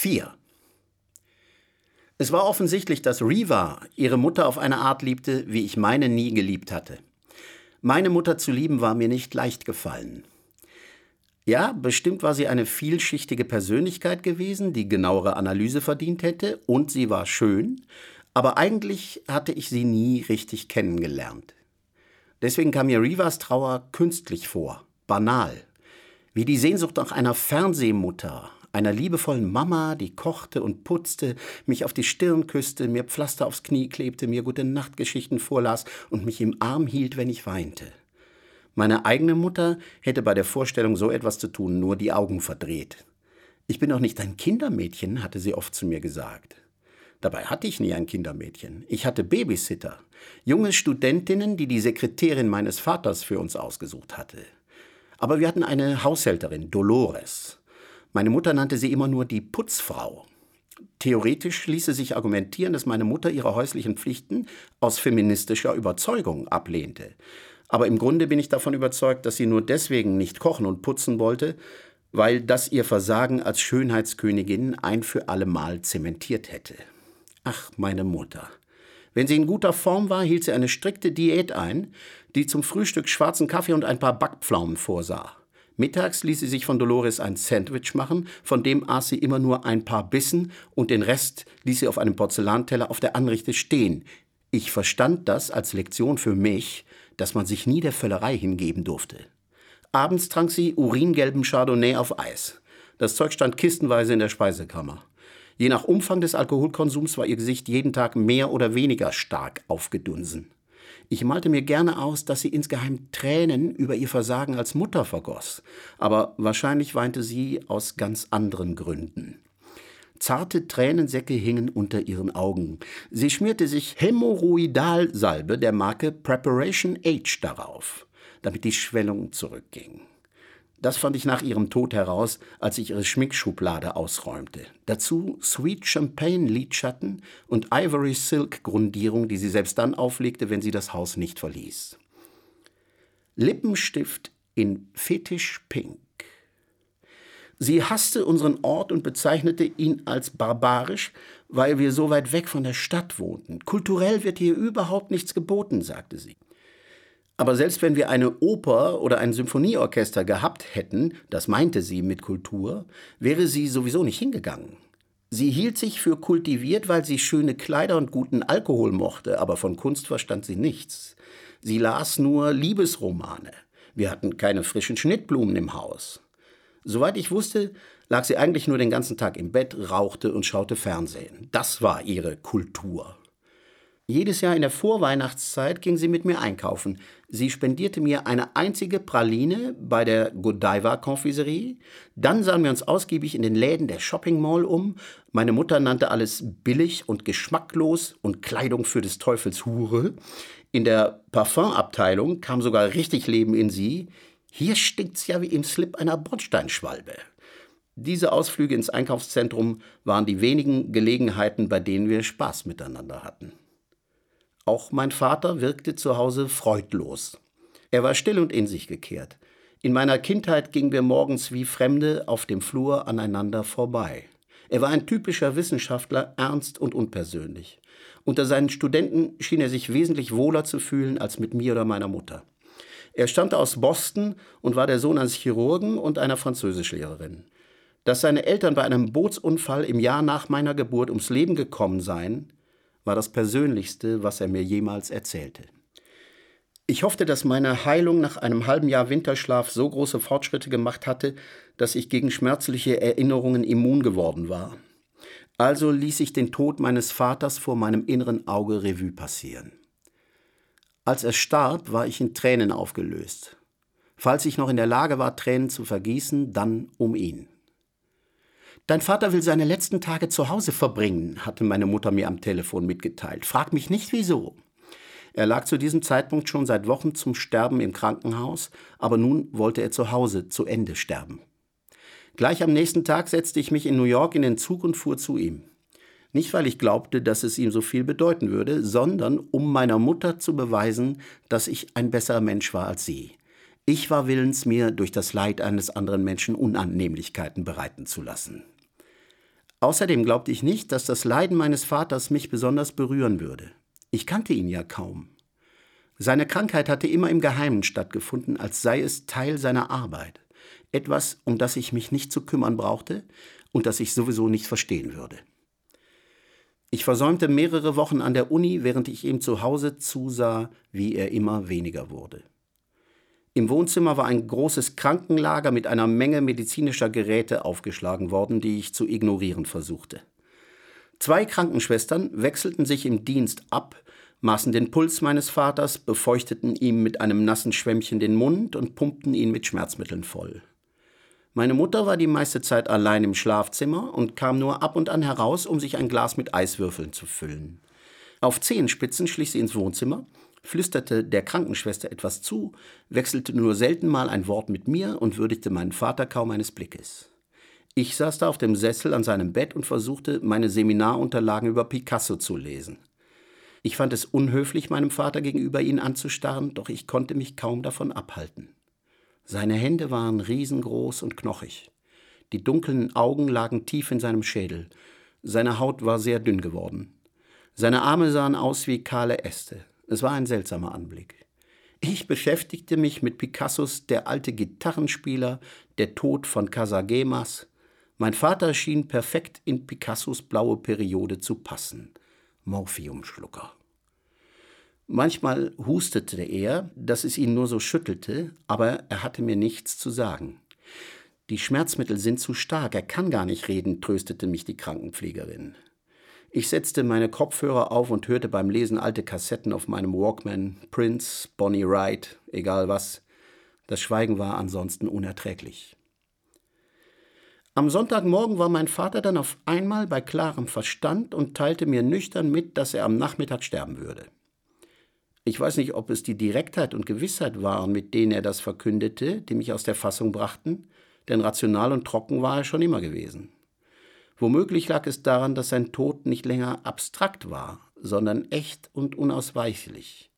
4. Es war offensichtlich, dass Reva ihre Mutter auf eine Art liebte, wie ich meine nie geliebt hatte. Meine Mutter zu lieben war mir nicht leicht gefallen. Ja, bestimmt war sie eine vielschichtige Persönlichkeit gewesen, die genauere Analyse verdient hätte, und sie war schön, aber eigentlich hatte ich sie nie richtig kennengelernt. Deswegen kam mir Rivas Trauer künstlich vor, banal, wie die Sehnsucht nach einer Fernsehmutter, einer liebevollen Mama, die kochte und putzte, mich auf die Stirn küsste, mir Pflaster aufs Knie klebte, mir gute Nachtgeschichten vorlas und mich im Arm hielt, wenn ich weinte. Meine eigene Mutter hätte bei der Vorstellung, so etwas zu tun, nur die Augen verdreht. Ich bin doch nicht ein Kindermädchen, hatte sie oft zu mir gesagt. Dabei hatte ich nie ein Kindermädchen. Ich hatte Babysitter, junge Studentinnen, die die Sekretärin meines Vaters für uns ausgesucht hatte. Aber wir hatten eine Haushälterin, Dolores. Meine Mutter nannte sie immer nur die Putzfrau. Theoretisch ließe sich argumentieren, dass meine Mutter ihre häuslichen Pflichten aus feministischer Überzeugung ablehnte. Aber im Grunde bin ich davon überzeugt, dass sie nur deswegen nicht kochen und putzen wollte, weil das ihr Versagen als Schönheitskönigin ein für allemal zementiert hätte. Ach, meine Mutter. Wenn sie in guter Form war, hielt sie eine strikte Diät ein, die zum Frühstück schwarzen Kaffee und ein paar Backpflaumen vorsah. Mittags ließ sie sich von Dolores ein Sandwich machen, von dem aß sie immer nur ein paar Bissen und den Rest ließ sie auf einem Porzellanteller auf der Anrichte stehen. Ich verstand das als Lektion für mich, dass man sich nie der Völlerei hingeben durfte. Abends trank sie uringelben Chardonnay auf Eis. Das Zeug stand kistenweise in der Speisekammer. Je nach Umfang des Alkoholkonsums war ihr Gesicht jeden Tag mehr oder weniger stark aufgedunsen. Ich malte mir gerne aus, dass sie insgeheim Tränen über ihr Versagen als Mutter vergoss, aber wahrscheinlich weinte sie aus ganz anderen Gründen. Zarte Tränensäcke hingen unter ihren Augen. Sie schmierte sich Hämorrhoidalsalbe der Marke Preparation H darauf, damit die Schwellung zurückging. Das fand ich nach ihrem Tod heraus, als ich ihre Schminkschublade ausräumte. Dazu Sweet Champagne Lidschatten und Ivory Silk Grundierung, die sie selbst dann auflegte, wenn sie das Haus nicht verließ. Lippenstift in Fetisch Pink. Sie hasste unseren Ort und bezeichnete ihn als barbarisch, weil wir so weit weg von der Stadt wohnten. Kulturell wird hier überhaupt nichts geboten, sagte sie. Aber selbst wenn wir eine Oper oder ein Symphonieorchester gehabt hätten, das meinte sie mit Kultur, wäre sie sowieso nicht hingegangen. Sie hielt sich für kultiviert, weil sie schöne Kleider und guten Alkohol mochte, aber von Kunst verstand sie nichts. Sie las nur Liebesromane. Wir hatten keine frischen Schnittblumen im Haus. Soweit ich wusste, lag sie eigentlich nur den ganzen Tag im Bett, rauchte und schaute Fernsehen. Das war ihre Kultur. Jedes Jahr in der Vorweihnachtszeit ging sie mit mir einkaufen. Sie spendierte mir eine einzige Praline bei der Godiva Konfiserie. Dann sahen wir uns ausgiebig in den Läden der Shopping Mall um. Meine Mutter nannte alles billig und geschmacklos und Kleidung für des Teufels Hure. In der Parfumabteilung kam sogar richtig Leben in sie. Hier stinkt's ja wie im Slip einer Bordsteinschwalbe. Diese Ausflüge ins Einkaufszentrum waren die wenigen Gelegenheiten, bei denen wir Spaß miteinander hatten. Auch mein Vater wirkte zu Hause freudlos. Er war still und in sich gekehrt. In meiner Kindheit gingen wir morgens wie Fremde auf dem Flur aneinander vorbei. Er war ein typischer Wissenschaftler, ernst und unpersönlich. Unter seinen Studenten schien er sich wesentlich wohler zu fühlen als mit mir oder meiner Mutter. Er stammte aus Boston und war der Sohn eines Chirurgen und einer Französischlehrerin. Dass seine Eltern bei einem Bootsunfall im Jahr nach meiner Geburt ums Leben gekommen seien, war das Persönlichste, was er mir jemals erzählte. Ich hoffte, dass meine Heilung nach einem halben Jahr Winterschlaf so große Fortschritte gemacht hatte, dass ich gegen schmerzliche Erinnerungen immun geworden war. Also ließ ich den Tod meines Vaters vor meinem inneren Auge Revue passieren. Als er starb, war ich in Tränen aufgelöst. Falls ich noch in der Lage war, Tränen zu vergießen, dann um ihn. Dein Vater will seine letzten Tage zu Hause verbringen, hatte meine Mutter mir am Telefon mitgeteilt. Frag mich nicht wieso. Er lag zu diesem Zeitpunkt schon seit Wochen zum Sterben im Krankenhaus, aber nun wollte er zu Hause zu Ende sterben. Gleich am nächsten Tag setzte ich mich in New York in den Zug und fuhr zu ihm. Nicht, weil ich glaubte, dass es ihm so viel bedeuten würde, sondern um meiner Mutter zu beweisen, dass ich ein besserer Mensch war als sie. Ich war willens, mir durch das Leid eines anderen Menschen Unannehmlichkeiten bereiten zu lassen. Außerdem glaubte ich nicht, dass das Leiden meines Vaters mich besonders berühren würde. Ich kannte ihn ja kaum. Seine Krankheit hatte immer im Geheimen stattgefunden, als sei es Teil seiner Arbeit. Etwas, um das ich mich nicht zu kümmern brauchte und das ich sowieso nicht verstehen würde. Ich versäumte mehrere Wochen an der Uni, während ich ihm zu Hause zusah, wie er immer weniger wurde. Im Wohnzimmer war ein großes Krankenlager mit einer Menge medizinischer Geräte aufgeschlagen worden, die ich zu ignorieren versuchte. Zwei Krankenschwestern wechselten sich im Dienst ab, maßen den Puls meines Vaters, befeuchteten ihm mit einem nassen Schwämmchen den Mund und pumpten ihn mit Schmerzmitteln voll. Meine Mutter war die meiste Zeit allein im Schlafzimmer und kam nur ab und an heraus, um sich ein Glas mit Eiswürfeln zu füllen. Auf Zehenspitzen schlich sie ins Wohnzimmer, flüsterte der Krankenschwester etwas zu, wechselte nur selten mal ein Wort mit mir und würdigte meinen Vater kaum eines Blickes. Ich saß da auf dem Sessel an seinem Bett und versuchte, meine Seminarunterlagen über Picasso zu lesen. Ich fand es unhöflich, meinem Vater gegenüber ihn anzustarren, doch ich konnte mich kaum davon abhalten. Seine Hände waren riesengroß und knochig. Die dunklen Augen lagen tief in seinem Schädel. Seine Haut war sehr dünn geworden. Seine Arme sahen aus wie kahle Äste. Es war ein seltsamer Anblick. Ich beschäftigte mich mit Picassos Der alte Gitarrenspieler, Der Tod von Casagemas. Mein Vater schien perfekt in Picassos blaue Periode zu passen. Morphiumschlucker. Manchmal hustete er, dass es ihn nur so schüttelte, aber er hatte mir nichts zu sagen. Die Schmerzmittel sind zu stark, er kann gar nicht reden, tröstete mich die Krankenpflegerin. Ich setzte meine Kopfhörer auf und hörte beim Lesen alte Kassetten auf meinem Walkman, Prince, Bonnie Wright, egal was. Das Schweigen war ansonsten unerträglich. Am Sonntagmorgen war mein Vater dann auf einmal bei klarem Verstand und teilte mir nüchtern mit, dass er am Nachmittag sterben würde. Ich weiß nicht, ob es die Direktheit und Gewissheit waren, mit denen er das verkündete, die mich aus der Fassung brachten, denn rational und trocken war er schon immer gewesen. Womöglich lag es daran, dass sein Tod nicht länger abstrakt war, sondern echt und unausweichlich.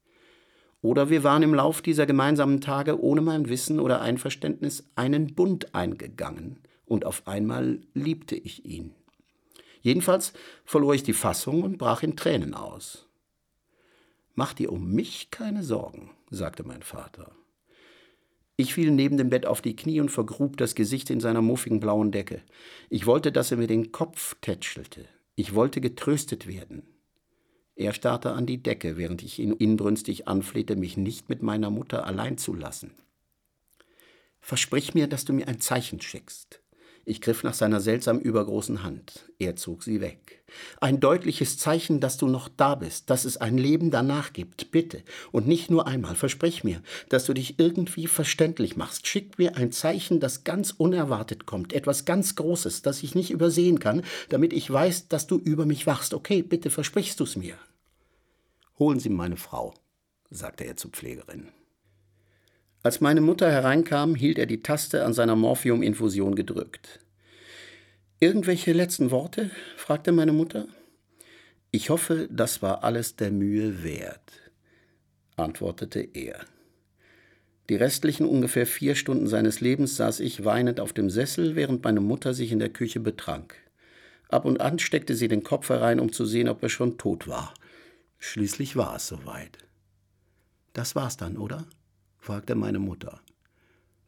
Oder wir waren im Lauf dieser gemeinsamen Tage ohne mein Wissen oder Einverständnis einen Bund eingegangen, und auf einmal liebte ich ihn. Jedenfalls verlor ich die Fassung und brach in Tränen aus. Mach dir um mich keine Sorgen, sagte mein Vater. Ich fiel neben dem Bett auf die Knie und vergrub das Gesicht in seiner muffigen blauen Decke. Ich wollte, dass er mir den Kopf tätschelte. Ich wollte getröstet werden. Er starrte an die Decke, während ich ihn inbrünstig anflehte, mich nicht mit meiner Mutter allein zu lassen. Versprich mir, dass du mir ein Zeichen schickst. Ich griff nach seiner seltsam übergroßen Hand. Er zog sie weg. Ein deutliches Zeichen, dass du noch da bist, dass es ein Leben danach gibt, bitte. Und nicht nur einmal, versprich mir, dass du dich irgendwie verständlich machst. Schick mir ein Zeichen, das ganz unerwartet kommt, etwas ganz Großes, das ich nicht übersehen kann, damit ich weiß, dass du über mich wachst. Okay, bitte versprichst du's mir. Holen Sie meine Frau, sagte er zur Pflegerin. Als meine Mutter hereinkam, hielt er die Taste an seiner Morphiuminfusion gedrückt. Irgendwelche letzten Worte? fragte meine Mutter. Ich hoffe, das war alles der Mühe wert, antwortete er. Die restlichen ungefähr vier Stunden seines Lebens saß ich weinend auf dem Sessel, während meine Mutter sich in der Küche betrank. Ab und an steckte sie den Kopf herein, um zu sehen, ob er schon tot war. Schließlich war es soweit. Das war's dann, oder? Fragte meine Mutter.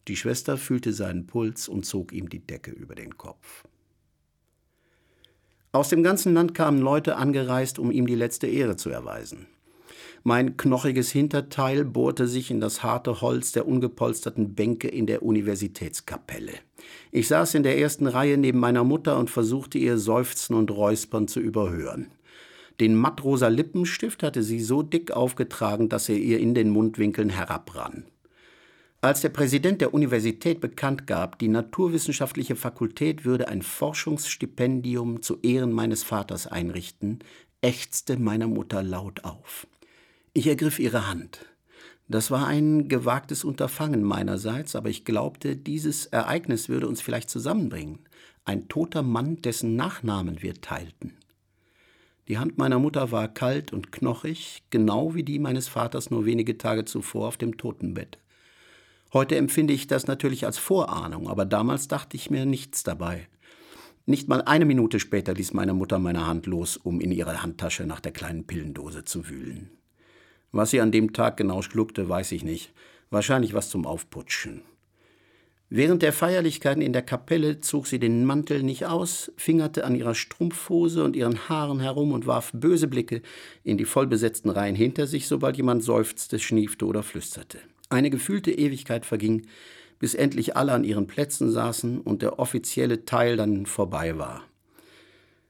Die Schwester fühlte seinen Puls und zog ihm die Decke über den Kopf. Aus dem ganzen Land kamen Leute angereist, um ihm die letzte Ehre zu erweisen. Mein knochiges Hinterteil bohrte sich in das harte Holz der ungepolsterten Bänke in der Universitätskapelle. Ich saß in der ersten Reihe neben meiner Mutter und versuchte ihr Seufzen und Räuspern zu überhören. Den mattrosa Lippenstift hatte sie so dick aufgetragen, dass er ihr in den Mundwinkeln herabrann. Als der Präsident der Universität bekannt gab, die naturwissenschaftliche Fakultät würde ein Forschungsstipendium zu Ehren meines Vaters einrichten, ächzte meiner Mutter laut auf. Ich ergriff ihre Hand. Das war ein gewagtes Unterfangen meinerseits, aber ich glaubte, dieses Ereignis würde uns vielleicht zusammenbringen. Ein toter Mann, dessen Nachnamen wir teilten. Die Hand meiner Mutter war kalt und knochig, genau wie die meines Vaters nur wenige Tage zuvor auf dem Totenbett. Heute empfinde ich das natürlich als Vorahnung, aber damals dachte ich mir nichts dabei. Nicht mal eine Minute später ließ meine Mutter meine Hand los, um in ihrer Handtasche nach der kleinen Pillendose zu wühlen. Was sie an dem Tag genau schluckte, weiß ich nicht. Wahrscheinlich was zum Aufputschen. Während der Feierlichkeiten in der Kapelle zog sie den Mantel nicht aus, fingerte an ihrer Strumpfhose und ihren Haaren herum und warf böse Blicke in die vollbesetzten Reihen hinter sich, sobald jemand seufzte, schniefte oder flüsterte. Eine gefühlte Ewigkeit verging, bis endlich alle an ihren Plätzen saßen und der offizielle Teil dann vorbei war.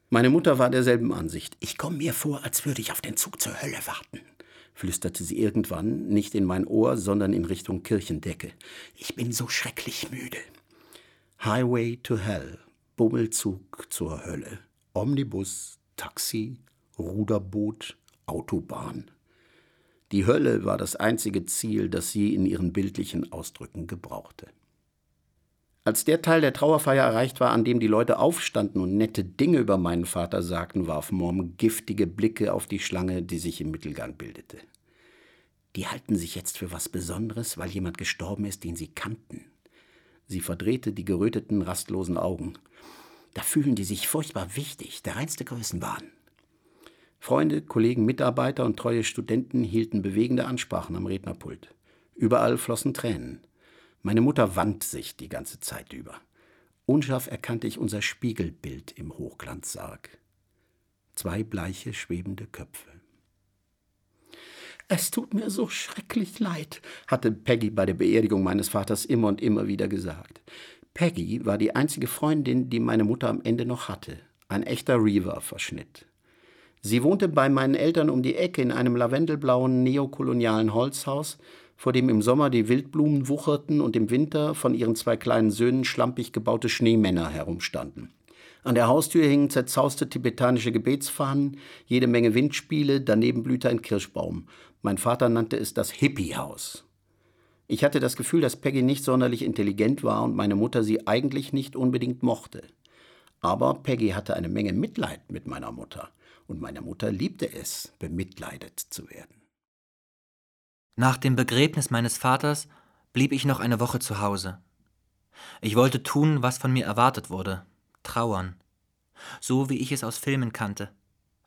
Meine Mutter war derselben Ansicht. Ich komme mir vor, als würde ich auf den Zug zur Hölle warten, flüsterte sie irgendwann, nicht in mein Ohr, sondern in Richtung Kirchendecke. Ich bin so schrecklich müde. Highway to Hell, Bummelzug zur Hölle, Omnibus, Taxi, Ruderboot, Autobahn. Die Hölle war das einzige Ziel, das sie in ihren bildlichen Ausdrücken gebrauchte. Als der Teil der Trauerfeier erreicht war, an dem die Leute aufstanden und nette Dinge über meinen Vater sagten, warf Mom giftige Blicke auf die Schlange, die sich im Mittelgang bildete. Die halten sich jetzt für was Besonderes, weil jemand gestorben ist, den sie kannten. Sie verdrehte die geröteten, rastlosen Augen. Da fühlen die sich furchtbar wichtig, der reinste Größenwahn. Freunde, Kollegen, Mitarbeiter und treue Studenten hielten bewegende Ansprachen am Rednerpult. Überall flossen Tränen. Meine Mutter wand sich die ganze Zeit über. Unscharf erkannte ich unser Spiegelbild im Hochglanzsarg. Zwei bleiche, schwebende Köpfe. Es tut mir so schrecklich leid, hatte Peggy bei der Beerdigung meines Vaters immer und immer wieder gesagt. Peggy war die einzige Freundin, die meine Mutter am Ende noch hatte. Ein echter Reaver-Verschnitt. Sie wohnte bei meinen Eltern um die Ecke in einem lavendelblauen neokolonialen Holzhaus, vor dem im Sommer die Wildblumen wucherten und im Winter von ihren zwei kleinen Söhnen schlampig gebaute Schneemänner herumstanden. An der Haustür hingen zerzauste tibetanische Gebetsfahnen, jede Menge Windspiele, daneben blühte ein Kirschbaum. Mein Vater nannte es das Hippiehaus. Ich hatte das Gefühl, dass Peggy nicht sonderlich intelligent war und meine Mutter sie eigentlich nicht unbedingt mochte. Aber Peggy hatte eine Menge Mitleid mit meiner Mutter und meine Mutter liebte es, bemitleidet zu werden. Nach dem Begräbnis meines Vaters blieb ich noch eine Woche zu Hause. Ich wollte tun, was von mir erwartet wurde, trauern, so wie ich es aus Filmen kannte.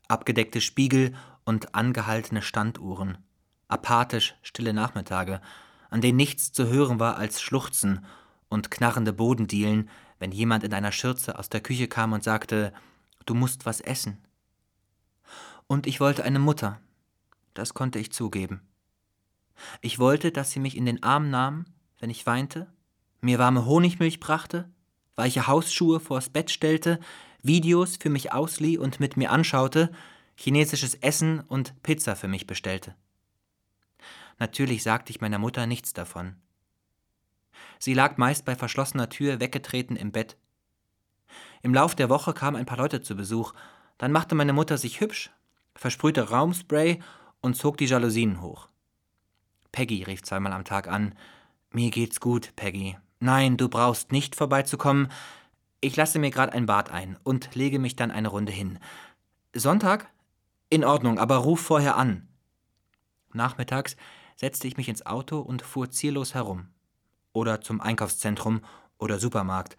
Abgedeckte Spiegel und angehaltene Standuhren, apathisch stille Nachmittage, an denen nichts zu hören war als Schluchzen und knarrende Bodendielen, wenn jemand in einer Schürze aus der Küche kam und sagte, du musst was essen. Und ich wollte eine Mutter. Das konnte ich zugeben. Ich wollte, dass sie mich in den Arm nahm, wenn ich weinte, mir warme Honigmilch brachte, weiche Hausschuhe vors Bett stellte, Videos für mich auslieh und mit mir anschaute, chinesisches Essen und Pizza für mich bestellte. Natürlich sagte ich meiner Mutter nichts davon. Sie lag meist bei verschlossener Tür weggetreten im Bett. Im Lauf der Woche kamen ein paar Leute zu Besuch, dann machte meine Mutter sich hübsch, versprühte Raumspray und zog die Jalousien hoch. Peggy rief zweimal am Tag an. Mir geht's gut, Peggy. Nein, du brauchst nicht vorbeizukommen. Ich lasse mir gerade ein Bad ein und lege mich dann eine Runde hin. Sonntag? In Ordnung, aber ruf vorher an. Nachmittags setzte ich mich ins Auto und fuhr ziellos herum. Oder zum Einkaufszentrum oder Supermarkt.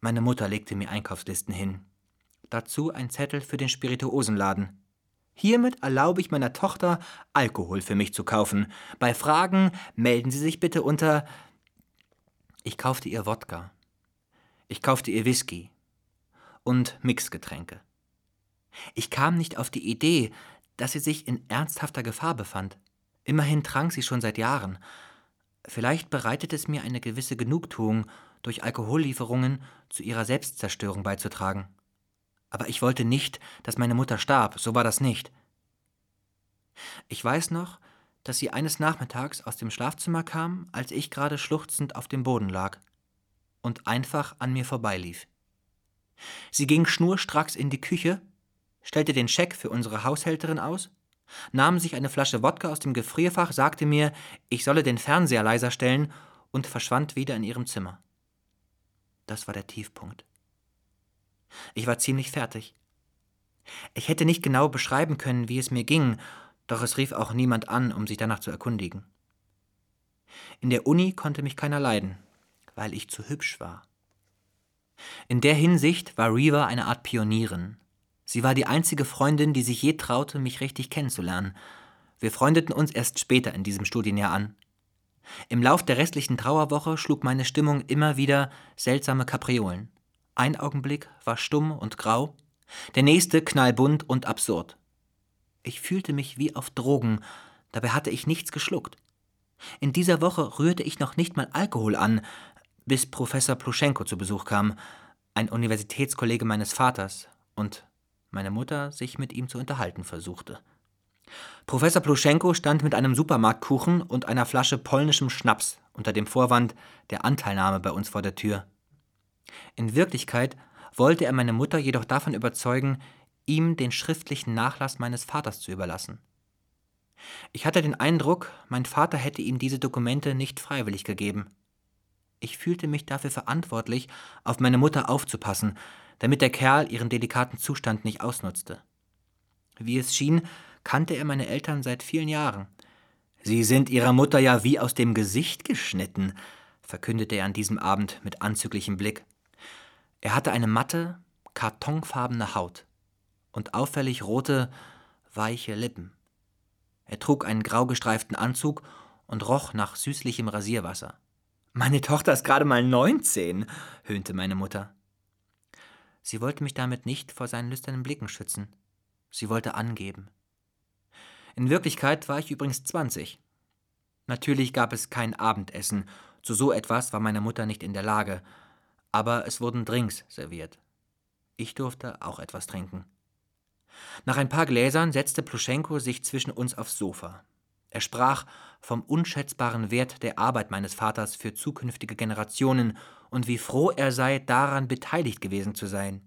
Meine Mutter legte mir Einkaufslisten hin. Dazu ein Zettel für den Spirituosenladen. Hiermit erlaube ich meiner Tochter, Alkohol für mich zu kaufen. Bei Fragen melden Sie sich bitte unter. Ich kaufte ihr Wodka. Ich kaufte ihr Whisky. Und Mixgetränke. Ich kam nicht auf die Idee, dass sie sich in ernsthafter Gefahr befand. Immerhin trank sie schon seit Jahren. Vielleicht bereitet es mir eine gewisse Genugtuung, durch Alkohollieferungen zu ihrer Selbstzerstörung beizutragen. Aber ich wollte nicht, dass meine Mutter starb, so war das nicht. Ich weiß noch, dass sie eines Nachmittags aus dem Schlafzimmer kam, als ich gerade schluchzend auf dem Boden lag und einfach an mir vorbeilief. Sie ging schnurstracks in die Küche, stellte den Scheck für unsere Haushälterin aus, nahm sich eine Flasche Wodka aus dem Gefrierfach, sagte mir, ich solle den Fernseher leiser stellen und verschwand wieder in ihrem Zimmer. Das war der Tiefpunkt. Ich war ziemlich fertig. Ich hätte nicht genau beschreiben können, wie es mir ging, doch es rief auch niemand an, um sich danach zu erkundigen. In der Uni konnte mich keiner leiden, weil ich zu hübsch war. In der Hinsicht war Reva eine Art Pionierin. Sie war die einzige Freundin, die sich je traute, mich richtig kennenzulernen. Wir freundeten uns erst später in diesem Studienjahr an. Im Lauf der restlichen Trauerwoche schlug meine Stimmung immer wieder seltsame Kapriolen. Ein Augenblick war stumm und grau, der nächste knallbunt und absurd. Ich fühlte mich wie auf Drogen, dabei hatte ich nichts geschluckt. In dieser Woche rührte ich noch nicht mal Alkohol an, bis Professor Pluschenko zu Besuch kam, ein Universitätskollege meines Vaters, und meine Mutter sich mit ihm zu unterhalten versuchte. Professor Pluschenko stand mit einem Supermarktkuchen und einer Flasche polnischem Schnaps unter dem Vorwand der Anteilnahme bei uns vor der Tür. In Wirklichkeit wollte er meine Mutter jedoch davon überzeugen, ihm den schriftlichen Nachlass meines Vaters zu überlassen. Ich hatte den Eindruck, mein Vater hätte ihm diese Dokumente nicht freiwillig gegeben. Ich fühlte mich dafür verantwortlich, auf meine Mutter aufzupassen, damit der Kerl ihren delikaten Zustand nicht ausnutzte. Wie es schien, kannte er meine Eltern seit vielen Jahren. Sie sind ihrer Mutter ja wie aus dem Gesicht geschnitten, verkündete er an diesem Abend mit anzüglichem Blick. Er hatte eine matte, kartonfarbene Haut und auffällig rote, weiche Lippen. Er trug einen grau gestreiften Anzug und roch nach süßlichem Rasierwasser. Meine Tochter ist gerade mal neunzehn, höhnte meine Mutter. Sie wollte mich damit nicht vor seinen lüsternen Blicken schützen. Sie wollte angeben. In Wirklichkeit war ich übrigens 20. Natürlich gab es kein Abendessen, zu so etwas war meine Mutter nicht in der Lage, aber es wurden Drinks serviert. Ich durfte auch etwas trinken. Nach ein paar Gläsern setzte Pluschenko sich zwischen uns aufs Sofa. Er sprach vom unschätzbaren Wert der Arbeit meines Vaters für zukünftige Generationen und wie froh er sei, daran beteiligt gewesen zu sein.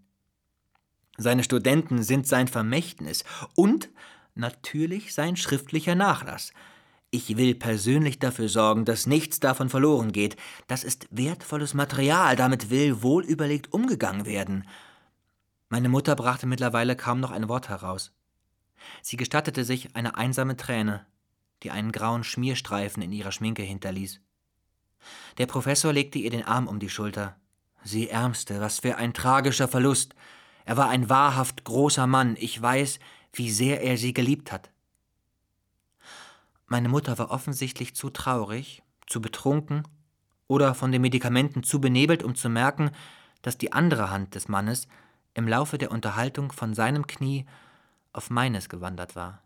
Seine Studenten sind sein Vermächtnis und natürlich sein schriftlicher Nachlass. Ich will persönlich dafür sorgen, dass nichts davon verloren geht. Das ist wertvolles Material, damit will wohlüberlegt umgegangen werden. Meine Mutter brachte mittlerweile kaum noch ein Wort heraus. Sie gestattete sich eine einsame Träne, die einen grauen Schmierstreifen in ihrer Schminke hinterließ. Der Professor legte ihr den Arm um die Schulter. Sie Ärmste, was für ein tragischer Verlust. Er war ein wahrhaft großer Mann. Ich weiß, wie sehr er sie geliebt hat. Meine Mutter war offensichtlich zu traurig, zu betrunken oder von den Medikamenten zu benebelt, um zu merken, dass die andere Hand des Mannes im Laufe der Unterhaltung von seinem Knie auf meines gewandert war.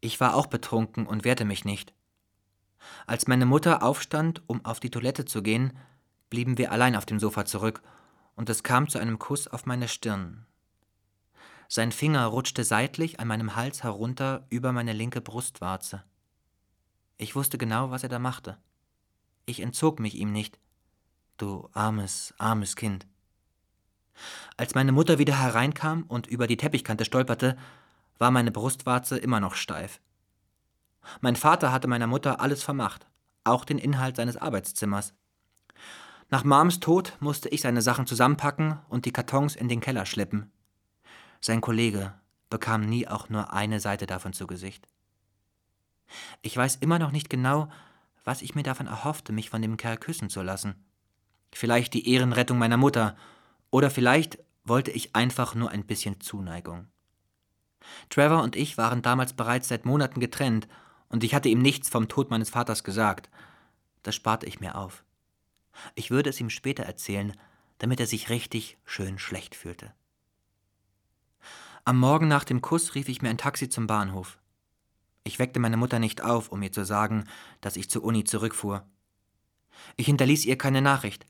Ich war auch betrunken und wehrte mich nicht. Als meine Mutter aufstand, um auf die Toilette zu gehen, blieben wir allein auf dem Sofa zurück, und es kam zu einem Kuss auf meine Stirn, sein Finger rutschte seitlich an meinem Hals herunter über meine linke Brustwarze. Ich wusste genau, was er da machte. Ich entzog mich ihm nicht. Du armes, armes Kind. Als meine Mutter wieder hereinkam und über die Teppichkante stolperte, war meine Brustwarze immer noch steif. Mein Vater hatte meiner Mutter alles vermacht, auch den Inhalt seines Arbeitszimmers. Nach Mams Tod musste ich seine Sachen zusammenpacken und die Kartons in den Keller schleppen. Sein Kollege bekam nie auch nur eine Seite davon zu Gesicht. Ich weiß immer noch nicht genau, was ich mir davon erhoffte, mich von dem Kerl küssen zu lassen. Vielleicht die Ehrenrettung meiner Mutter, oder vielleicht wollte ich einfach nur ein bisschen Zuneigung. Trevor und ich waren damals bereits seit Monaten getrennt, und ich hatte ihm nichts vom Tod meines Vaters gesagt. Das sparte ich mir auf. Ich würde es ihm später erzählen, damit er sich richtig schön schlecht fühlte. Am Morgen nach dem Kuss rief ich mir ein Taxi zum Bahnhof. Ich weckte meine Mutter nicht auf, um ihr zu sagen, dass ich zur Uni zurückfuhr. Ich hinterließ ihr keine Nachricht.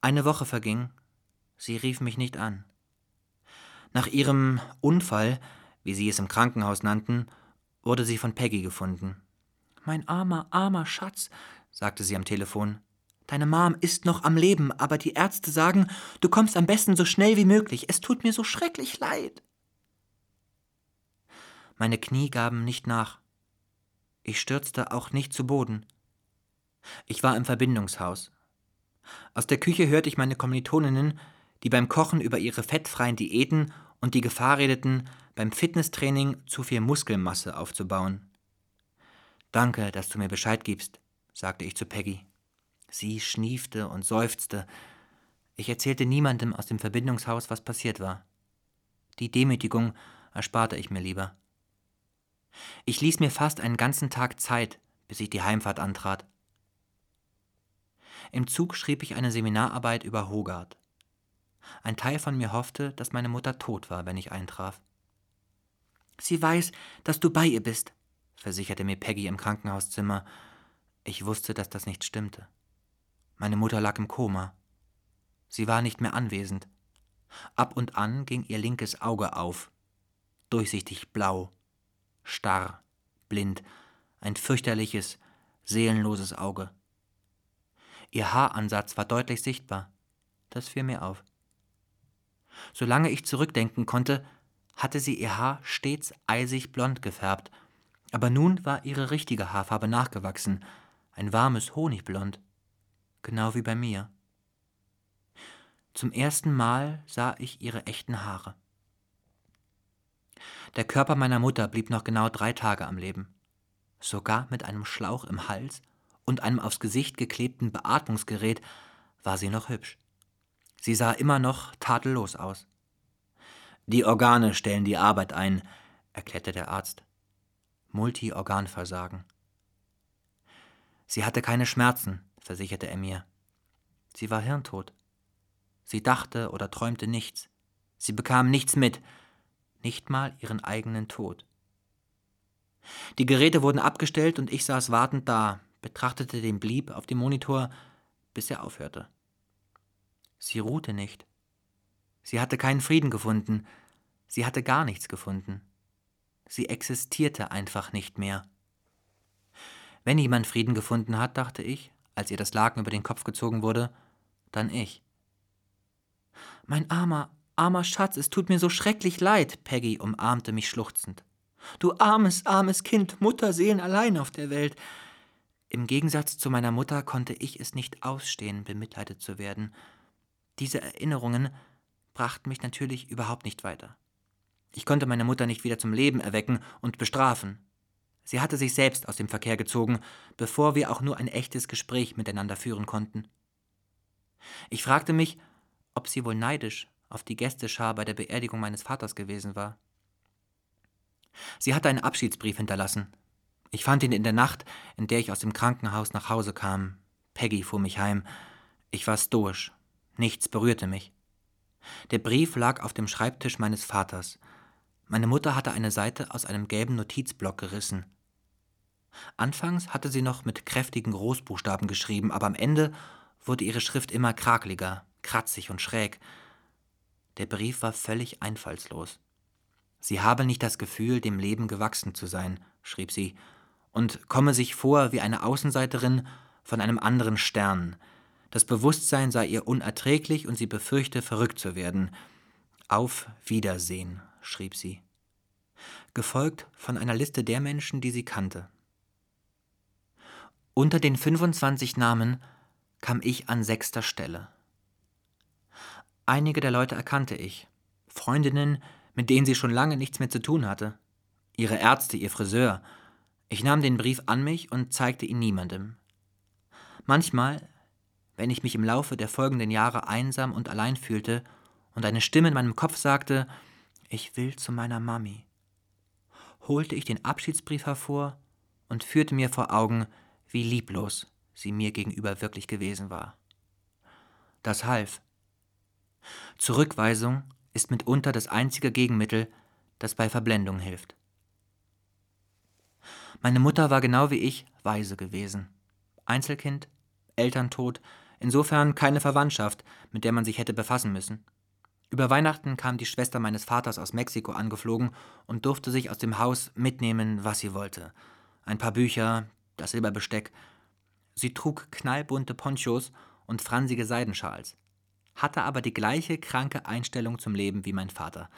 Eine Woche verging, sie rief mich nicht an. Nach ihrem Unfall, wie sie es im Krankenhaus nannten, wurde sie von Peggy gefunden. Mein armer, armer Schatz, sagte sie am Telefon. Deine Mom ist noch am Leben, aber die Ärzte sagen, du kommst am besten so schnell wie möglich. Es tut mir so schrecklich leid. Meine Knie gaben nicht nach. Ich stürzte auch nicht zu Boden. Ich war im Verbindungshaus. Aus der Küche hörte ich meine Kommilitoninnen, die beim Kochen über ihre fettfreien Diäten und die Gefahr redeten, beim Fitnesstraining zu viel Muskelmasse aufzubauen. Danke, dass du mir Bescheid gibst, sagte ich zu Peggy. Sie schniefte und seufzte. Ich erzählte niemandem aus dem Verbindungshaus, was passiert war. Die Demütigung ersparte ich mir lieber. Ich ließ mir fast einen ganzen Tag Zeit, bis ich die Heimfahrt antrat. Im Zug schrieb ich eine Seminararbeit über Hogarth. Ein Teil von mir hoffte, dass meine Mutter tot war, wenn ich eintraf. Sie weiß, dass du bei ihr bist, versicherte mir Peggy im Krankenhauszimmer. Ich wusste, dass das nicht stimmte. Meine Mutter lag im Koma. Sie war nicht mehr anwesend. Ab und an ging ihr linkes Auge auf, durchsichtig blau, starr, blind, ein fürchterliches, seelenloses Auge. Ihr Haaransatz war deutlich sichtbar. Das fiel mir auf. Solange ich zurückdenken konnte, hatte sie ihr Haar stets eisig blond gefärbt, aber nun war ihre richtige Haarfarbe nachgewachsen, ein warmes Honigblond, genau wie bei mir. Zum ersten Mal sah ich ihre echten Haare. Der Körper meiner Mutter blieb noch genau drei Tage am Leben, sogar mit einem Schlauch im Hals und einem aufs Gesicht geklebten Beatmungsgerät war sie noch hübsch. Sie sah immer noch tadellos aus. Die Organe stellen die Arbeit ein, erklärte der Arzt. Multiorganversagen. Sie hatte keine Schmerzen, versicherte er mir. Sie war hirntot. Sie dachte oder träumte nichts. Sie bekam nichts mit, nicht mal ihren eigenen Tod. Die Geräte wurden abgestellt und ich saß wartend da, betrachtete den Blieb auf dem Monitor, bis er aufhörte. Sie ruhte nicht. Sie hatte keinen Frieden gefunden. Sie hatte gar nichts gefunden. Sie existierte einfach nicht mehr. Wenn jemand Frieden gefunden hat, dachte ich, als ihr das Laken über den Kopf gezogen wurde, dann ich. Mein armer, armer Schatz, es tut mir so schrecklich leid, Peggy umarmte mich schluchzend. Du armes, armes Kind, Mutterseelen allein auf der Welt. Im Gegensatz zu meiner Mutter konnte ich es nicht ausstehen, bemitleidet zu werden. Diese Erinnerungen brachten mich natürlich überhaupt nicht weiter. Ich konnte meine Mutter nicht wieder zum Leben erwecken und bestrafen. Sie hatte sich selbst aus dem Verkehr gezogen, bevor wir auch nur ein echtes Gespräch miteinander führen konnten. Ich fragte mich, ob sie wohl neidisch auf die Gästeschar bei der Beerdigung meines Vaters gewesen war. Sie hatte einen Abschiedsbrief hinterlassen, ich fand ihn in der Nacht, in der ich aus dem Krankenhaus nach Hause kam. Peggy fuhr mich heim. Ich war stoisch. Nichts berührte mich. Der Brief lag auf dem Schreibtisch meines Vaters. Meine Mutter hatte eine Seite aus einem gelben Notizblock gerissen. Anfangs hatte sie noch mit kräftigen Großbuchstaben geschrieben, aber am Ende wurde ihre Schrift immer krakeliger, kratzig und schräg. Der Brief war völlig einfallslos. Sie habe nicht das Gefühl, dem Leben gewachsen zu sein, schrieb sie und komme sich vor wie eine Außenseiterin von einem anderen Stern. Das Bewusstsein sei ihr unerträglich und sie befürchte, verrückt zu werden. Auf Wiedersehen, schrieb sie. Gefolgt von einer Liste der Menschen, die sie kannte. Unter den 25 Namen kam ich an sechster Stelle. Einige der Leute erkannte ich. Freundinnen, mit denen sie schon lange nichts mehr zu tun hatte. Ihre Ärzte, ihr Friseur, ich nahm den Brief an mich und zeigte ihn niemandem. Manchmal, wenn ich mich im Laufe der folgenden Jahre einsam und allein fühlte und eine Stimme in meinem Kopf sagte, ich will zu meiner Mami, holte ich den Abschiedsbrief hervor und führte mir vor Augen, wie lieblos sie mir gegenüber wirklich gewesen war. Das half. Zurückweisung ist mitunter das einzige Gegenmittel, das bei Verblendung hilft. Meine Mutter war genau wie ich weise gewesen. Einzelkind, Elterntod, insofern keine Verwandtschaft, mit der man sich hätte befassen müssen. Über Weihnachten kam die Schwester meines Vaters aus Mexiko angeflogen und durfte sich aus dem Haus mitnehmen, was sie wollte. Ein paar Bücher, das Silberbesteck. Sie trug knallbunte Ponchos und fransige Seidenschals, hatte aber die gleiche kranke Einstellung zum Leben wie mein Vater.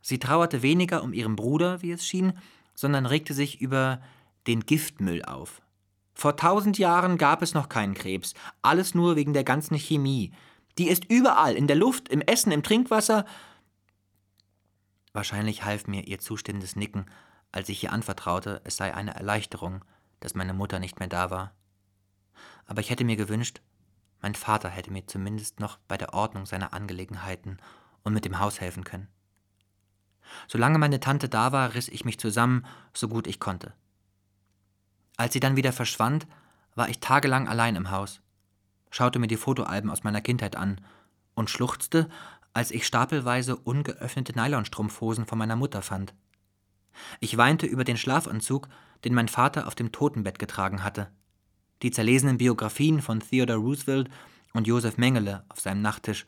Sie trauerte weniger um ihren Bruder, wie es schien, sondern regte sich über den Giftmüll auf. Vor tausend Jahren gab es noch keinen Krebs, alles nur wegen der ganzen Chemie. Die ist überall, in der Luft, im Essen, im Trinkwasser. Wahrscheinlich half mir ihr zustimmendes Nicken, als ich ihr anvertraute, es sei eine Erleichterung, dass meine Mutter nicht mehr da war. Aber ich hätte mir gewünscht, Mein Vater hätte mir zumindest noch bei der Ordnung seiner Angelegenheiten und mit dem Haus helfen können. Solange meine Tante da war, riss ich mich zusammen, so gut ich konnte. Als sie dann wieder verschwand, war ich tagelang allein im Haus, schaute mir die Fotoalben aus meiner Kindheit an und schluchzte, als ich stapelweise ungeöffnete Nylonstrumpfhosen von meiner Mutter fand. Ich weinte über den Schlafanzug, den mein Vater auf dem Totenbett getragen hatte, die zerlesenen Biografien von Theodore Roosevelt und Josef Mengele auf seinem Nachttisch,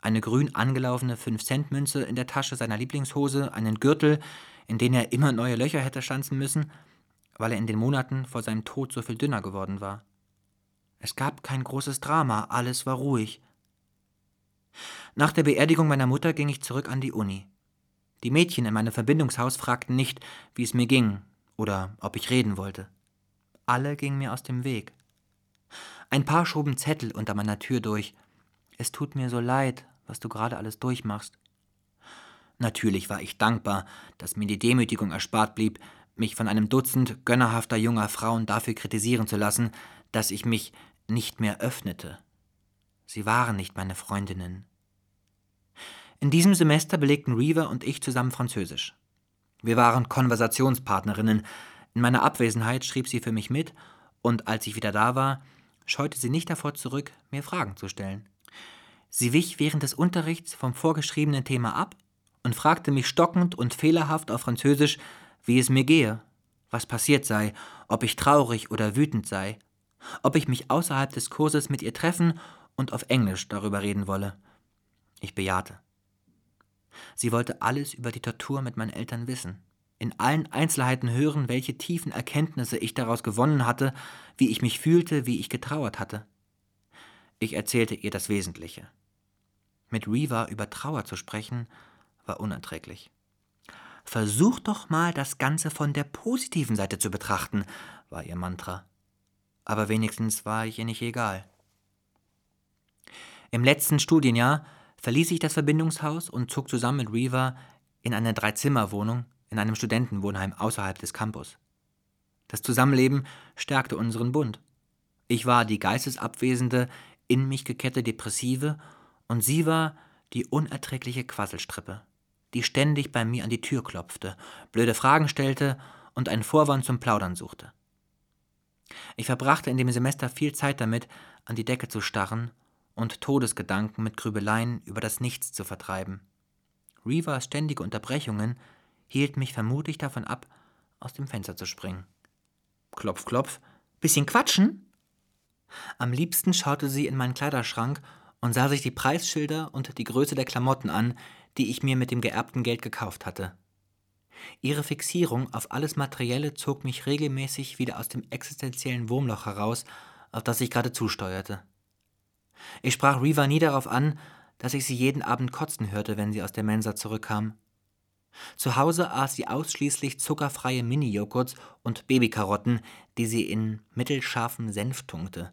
eine grün angelaufene 5-Cent-Münze in der Tasche seiner Lieblingshose, einen Gürtel, in den er immer neue Löcher hätte schanzen müssen, weil er in den Monaten vor seinem Tod so viel dünner geworden war. Es gab kein großes Drama, alles war ruhig. Nach der Beerdigung meiner Mutter ging ich zurück an die Uni. Die Mädchen in meinem Verbindungshaus fragten nicht, wie es mir ging oder ob ich reden wollte. Alle gingen mir aus dem Weg. Ein paar schoben Zettel unter meiner Tür durch. Es tut mir so leid, was du gerade alles durchmachst. Natürlich war ich dankbar, dass mir die Demütigung erspart blieb, mich von einem Dutzend gönnerhafter junger Frauen dafür kritisieren zu lassen, dass ich mich nicht mehr öffnete. Sie waren nicht meine Freundinnen. In diesem Semester belegten Reaver und ich zusammen Französisch. Wir waren Konversationspartnerinnen. In meiner Abwesenheit schrieb sie für mich mit, und als ich wieder da war, scheute sie nicht davor zurück, mir Fragen zu stellen. Sie wich während des Unterrichts vom vorgeschriebenen Thema ab und fragte mich stockend und fehlerhaft auf Französisch, wie es mir gehe, was passiert sei, ob ich traurig oder wütend sei, ob ich mich außerhalb des Kurses mit ihr treffen und auf Englisch darüber reden wolle. Ich bejahte. Sie wollte alles über die Tortur mit meinen Eltern wissen, in allen Einzelheiten hören, welche tiefen Erkenntnisse ich daraus gewonnen hatte, wie ich mich fühlte, wie ich getrauert hatte. Ich erzählte ihr das Wesentliche. Mit Reva über Trauer zu sprechen, war unerträglich. Versuch doch mal, das Ganze von der positiven Seite zu betrachten, war ihr Mantra. Aber wenigstens war ich ihr nicht egal. Im letzten Studienjahr verließ ich das Verbindungshaus und zog zusammen mit Reva in eine Dreizimmerwohnung in einem Studentenwohnheim außerhalb des Campus. Das Zusammenleben stärkte unseren Bund. Ich war die geistesabwesende, in mich gekehrte Depressive und sie war die unerträgliche Quasselstrippe die ständig bei mir an die Tür klopfte, blöde Fragen stellte und einen Vorwand zum Plaudern suchte. Ich verbrachte in dem Semester viel Zeit damit, an die Decke zu starren und Todesgedanken mit Grübeleien über das Nichts zu vertreiben. Reavers ständige Unterbrechungen hielt mich vermutlich davon ab, aus dem Fenster zu springen. Klopf, klopf, bisschen quatschen? Am liebsten schaute sie in meinen Kleiderschrank und sah sich die Preisschilder und die Größe der Klamotten an, die ich mir mit dem geerbten Geld gekauft hatte. Ihre Fixierung auf alles Materielle zog mich regelmäßig wieder aus dem existenziellen Wurmloch heraus, auf das ich gerade zusteuerte. Ich sprach Reva nie darauf an, dass ich sie jeden Abend kotzen hörte, wenn sie aus der Mensa zurückkam. Zu Hause aß sie ausschließlich zuckerfreie Mini-Joghurts und Babykarotten, die sie in mittelscharfem Senf tunkte.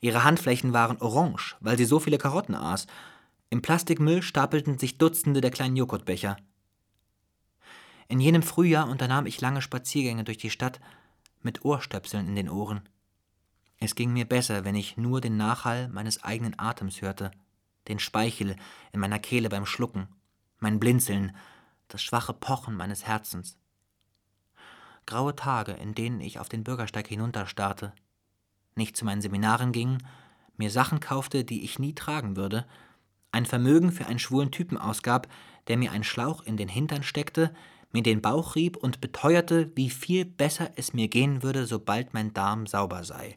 Ihre Handflächen waren orange, weil sie so viele Karotten aß, im Plastikmüll stapelten sich Dutzende der kleinen Joghurtbecher. In jenem Frühjahr unternahm ich lange Spaziergänge durch die Stadt mit Ohrstöpseln in den Ohren. Es ging mir besser, wenn ich nur den Nachhall meines eigenen Atems hörte, den Speichel in meiner Kehle beim Schlucken, mein Blinzeln, das schwache Pochen meines Herzens. Graue Tage, in denen ich auf den Bürgersteig hinunterstarrte, nicht zu meinen Seminaren ging, mir Sachen kaufte, die ich nie tragen würde, ein Vermögen für einen schwulen Typen ausgab, der mir einen Schlauch in den Hintern steckte, mir den Bauch rieb und beteuerte, wie viel besser es mir gehen würde, sobald mein Darm sauber sei.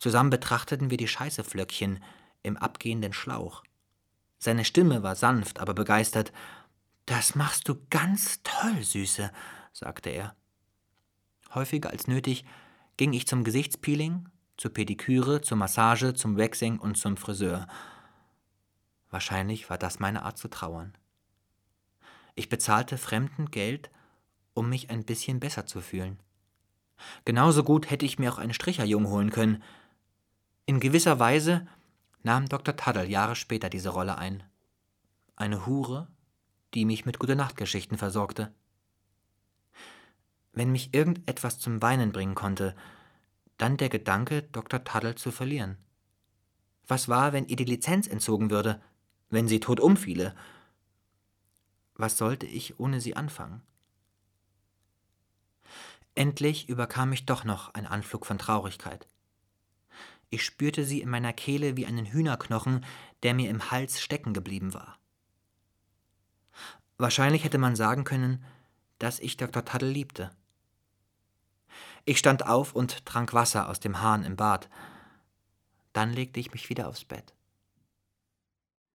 Zusammen betrachteten wir die Scheißeflöckchen im abgehenden Schlauch. Seine Stimme war sanft, aber begeistert. Das machst du ganz toll, Süße, sagte er. Häufiger als nötig ging ich zum Gesichtspeeling, zur Pediküre, zur Massage, zum Waxing und zum Friseur. Wahrscheinlich war das meine Art zu trauern. Ich bezahlte Fremden Geld, um mich ein bisschen besser zu fühlen. Genauso gut hätte ich mir auch einen Stricherjung holen können. In gewisser Weise nahm Dr. Taddle Jahre später diese Rolle ein. Eine Hure, die mich mit Gute-Nacht-Geschichten versorgte. Wenn mich irgendetwas zum Weinen bringen konnte, Dann der Gedanke, Dr. Taddle zu verlieren. Was war, wenn ihr die Lizenz entzogen würde, wenn sie tot umfiele? Was sollte ich ohne sie anfangen? Endlich überkam mich doch noch ein Anflug von Traurigkeit. Ich spürte sie in meiner Kehle wie einen Hühnerknochen, der mir im Hals stecken geblieben war. Wahrscheinlich hätte man sagen können, dass ich Dr. Taddle liebte. Ich stand auf und trank Wasser aus dem Hahn im Bad. Dann legte ich mich wieder aufs Bett.